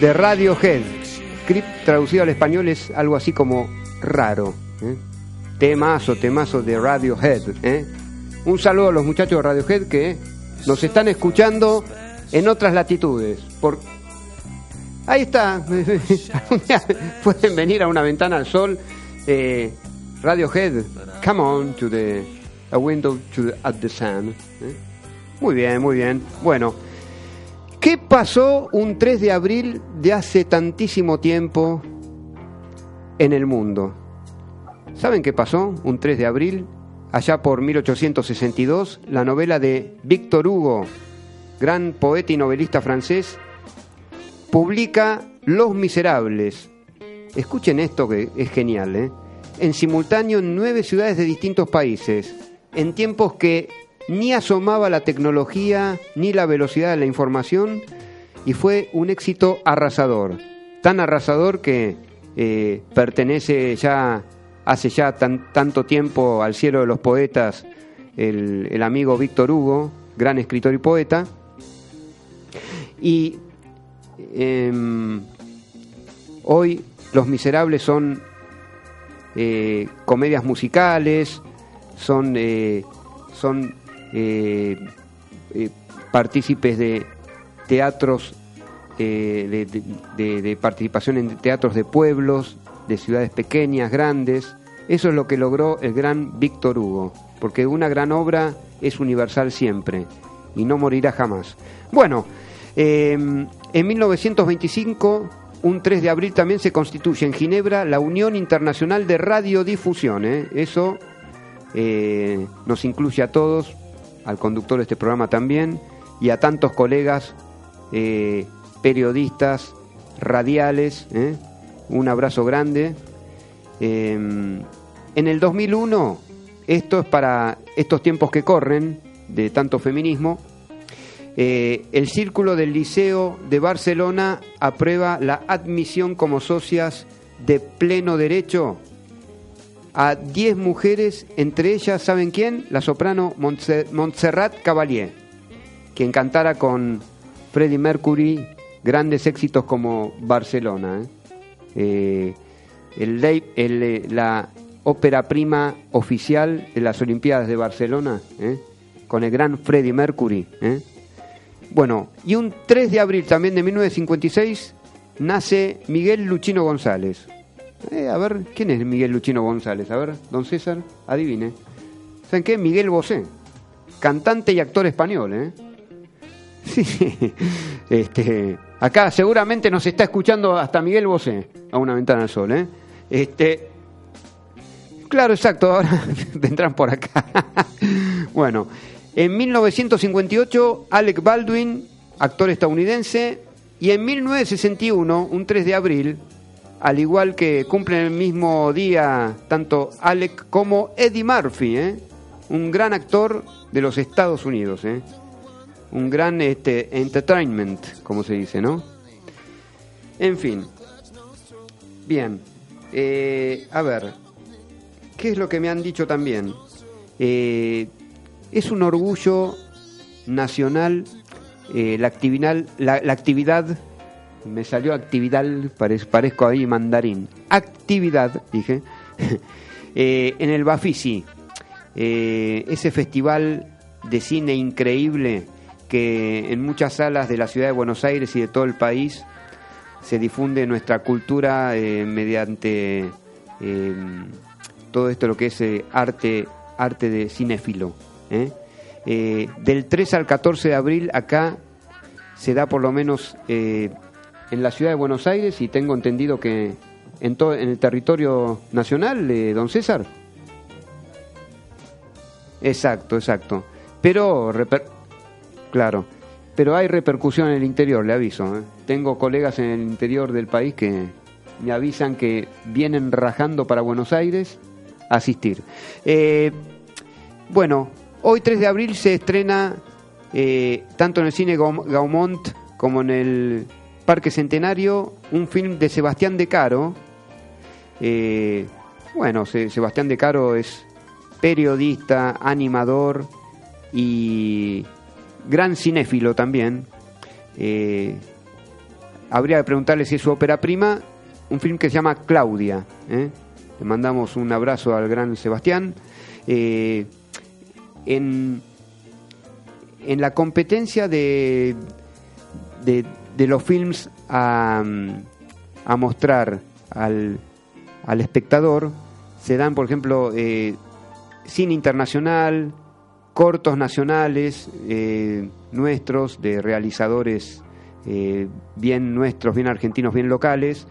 de Radiohead. Creep traducido al español es algo así como raro. ¿eh? Temazo, temazo de Radiohead. ¿eh? Un saludo a los muchachos de Radiohead que nos están escuchando en otras latitudes. Por... Ahí está. Pueden venir a una ventana al sol. Eh, Radiohead, come on to the a window to the, at the sun. Muy bien, muy bien. Bueno, ¿qué pasó un 3 de abril de hace tantísimo tiempo en el mundo? ¿Saben qué pasó un 3 de abril? Allá por 1862, la novela de Víctor Hugo, gran poeta y novelista francés, publica Los Miserables. Escuchen esto que es genial, ¿eh? En simultáneo en nueve ciudades de distintos países, en tiempos que ni asomaba la tecnología ni la velocidad de la información y fue un éxito arrasador, tan arrasador que eh, pertenece ya hace ya tan- tanto tiempo al cielo de los poetas el, amigo Víctor Hugo, gran escritor y poeta, y em, hoy Los Miserables son eh, comedias musicales, son, eh, son eh, eh, partícipes de teatros, eh, de, participación en teatros de pueblos, de ciudades pequeñas, grandes. Eso es lo que logró el gran Víctor Hugo, porque una gran obra es universal siempre y no morirá jamás. Bueno, eh, en 1925 un 3 de abril también se constituye en Ginebra la Unión Internacional de Radiodifusión. Eso nos incluye a todos, al conductor de este programa también, y a tantos colegas eh, periodistas, radiales. ¿eh? Un abrazo grande. en el 2001, esto es para estos tiempos que corren, de tanto feminismo, eh, el Círculo del Liceo de Barcelona aprueba la admisión como socias de pleno derecho a 10 mujeres, entre ellas, ¿saben quién? La soprano Montserrat Cavalier, quien cantara con Freddie Mercury grandes éxitos como Barcelona. ¿eh? Eh, la ópera prima oficial de las Olimpiadas de Barcelona, con el gran Freddie Mercury. Bueno, y un 3 de abril también de 1956 nace Miguel Luchino González. Eh, a ver, ¿quién es Miguel Luchino González? A ver, don César, adivine. ¿Saben qué? Miguel Bosé, cantante y actor español, ¿eh? Sí, este, acá seguramente nos está escuchando hasta Miguel Bosé, a una ventana al sol, ¿eh? Este, claro, exacto, ahora vendrán por acá. bueno, en 1958, Alec Baldwin, actor estadounidense, y en 1961, un 3 de abril, al igual que cumplen el mismo día tanto Alec como Eddie Murphy, ¿eh? un gran actor de los Estados Unidos, ¿eh? un gran este, entertainment, como se dice, ¿no? En fin, bien, eh, a ver, ¿qué es lo que me han dicho también? Es un orgullo nacional la, actividad, la, actividad, me salió actividad, parezco ahí mandarín, actividad, dije, eh, en el Bafisi, eh, ese festival de cine increíble que en muchas salas de la ciudad de Buenos Aires y de todo el país se difunde nuestra cultura mediante todo esto lo que es arte arte de cinéfilo. ¿eh? Eh, del 3 al 14 de abril acá se da por lo menos eh, en la ciudad de Buenos Aires y tengo entendido que en, todo, en el territorio nacional, de don César. Exacto, exacto. Pero, claro, pero hay repercusión en el interior, le aviso. Tengo colegas en el interior del país que me avisan que vienen rajando para Buenos Aires a asistir. bueno, Hoy 3 de abril se estrena eh, tanto en el cine Gaumont como en el Parque Centenario un film de Sebastián De Caro. Eh, bueno, Sebastián De Caro es periodista, animador y gran cinéfilo también. Eh, habría que preguntarle si es su ópera prima, un film que se llama Claudia. Le mandamos un abrazo al gran Sebastián en, en la competencia de, de, los films a, a mostrar al, al, espectador, se dan, por ejemplo, eh, cine internacional, cortos nacionales eh, nuestros, de realizadores eh, bien nuestros, bien argentinos, bien locales,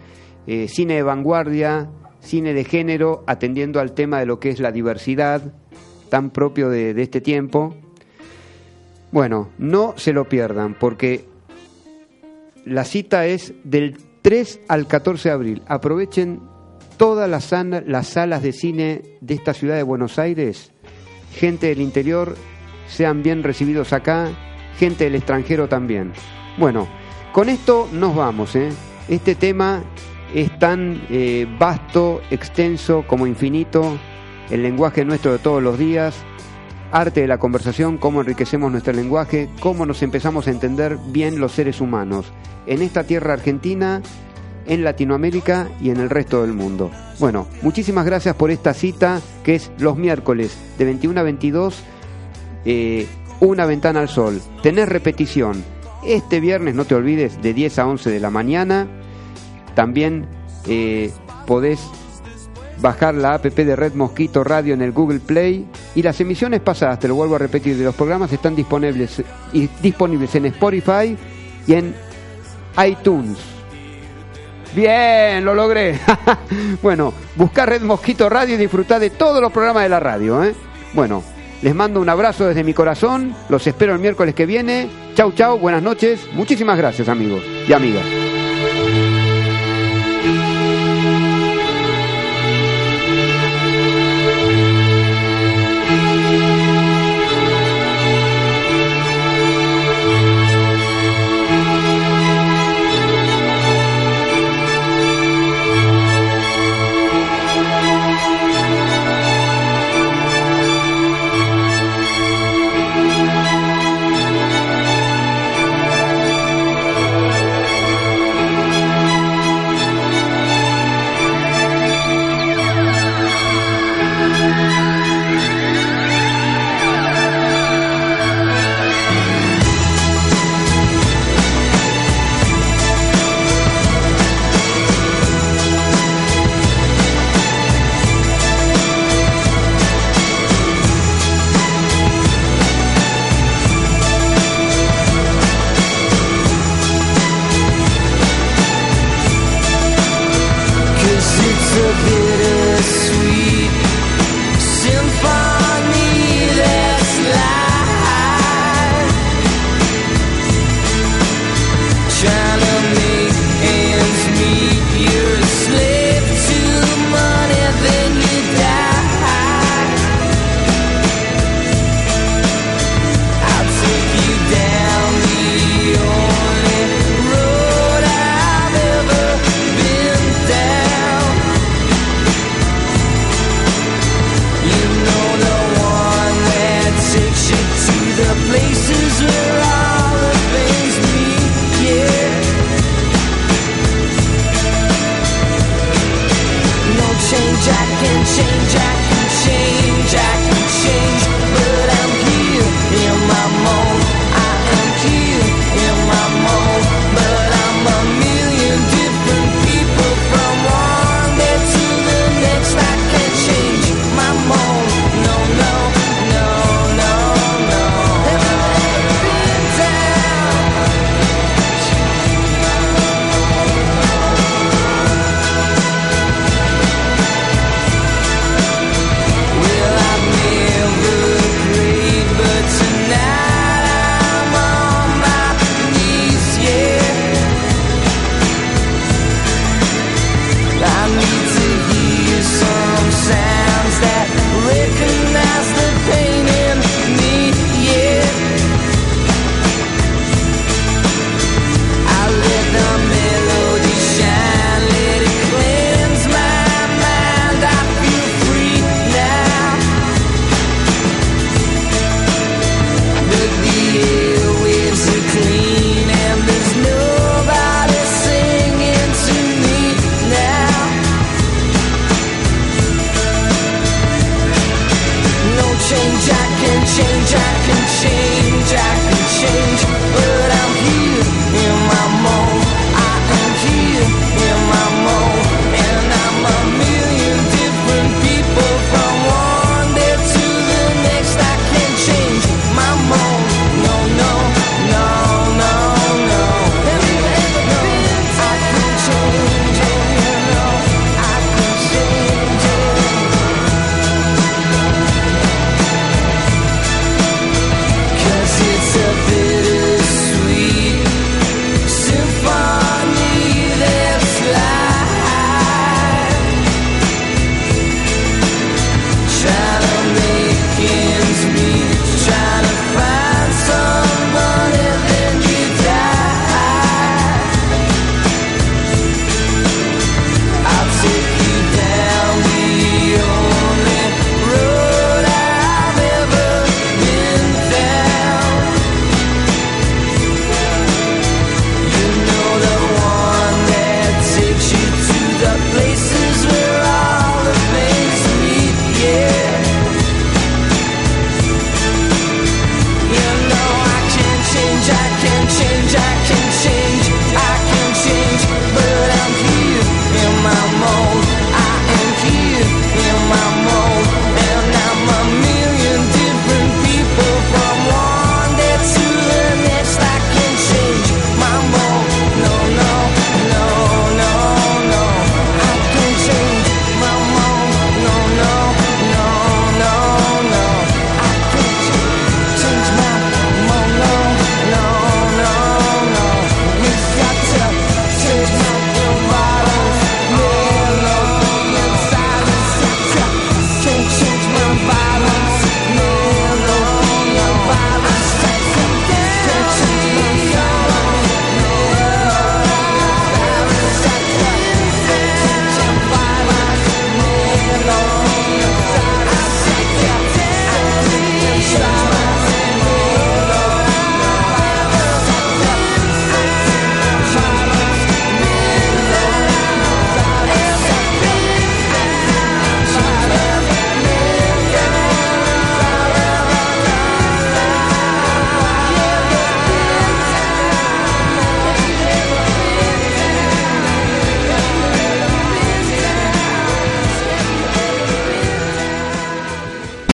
cine de vanguardia, cine de género, atendiendo al tema de lo que es la diversidad, tan propio de, este tiempo. Bueno, no se lo pierdan porque la cita es del 3 al 14 de abril. Aprovechen todas las, las salas de cine de esta ciudad de Buenos Aires. Gente del interior, sean bien recibidos acá. Gente del extranjero también. Bueno, con esto nos vamos. ¿eh? Este tema es tan eh, vasto, extenso como infinito el lenguaje nuestro de todos los días, arte de la conversación, cómo enriquecemos nuestro lenguaje, cómo nos empezamos a entender bien los seres humanos en esta tierra argentina, en Latinoamérica y en el resto del mundo. Bueno, muchísimas gracias por esta cita que es los miércoles de 21 a 22, eh, una ventana al sol. Tenés repetición. Este viernes, no te olvides, de 10 a 11 de la mañana. También eh, podés bajar la app de Red Mosquito Radio en el Google Play y las emisiones pasadas, te lo vuelvo a repetir, de los programas están disponibles, y disponibles en Spotify y en iTunes. Bien, lo logré. bueno, buscar Red Mosquito Radio y disfrutar de todos los programas de la radio. ¿eh? Bueno, les mando un abrazo desde mi corazón. Los espero el miércoles que viene. Chau, chau, buenas noches. Muchísimas gracias, amigos y amigas.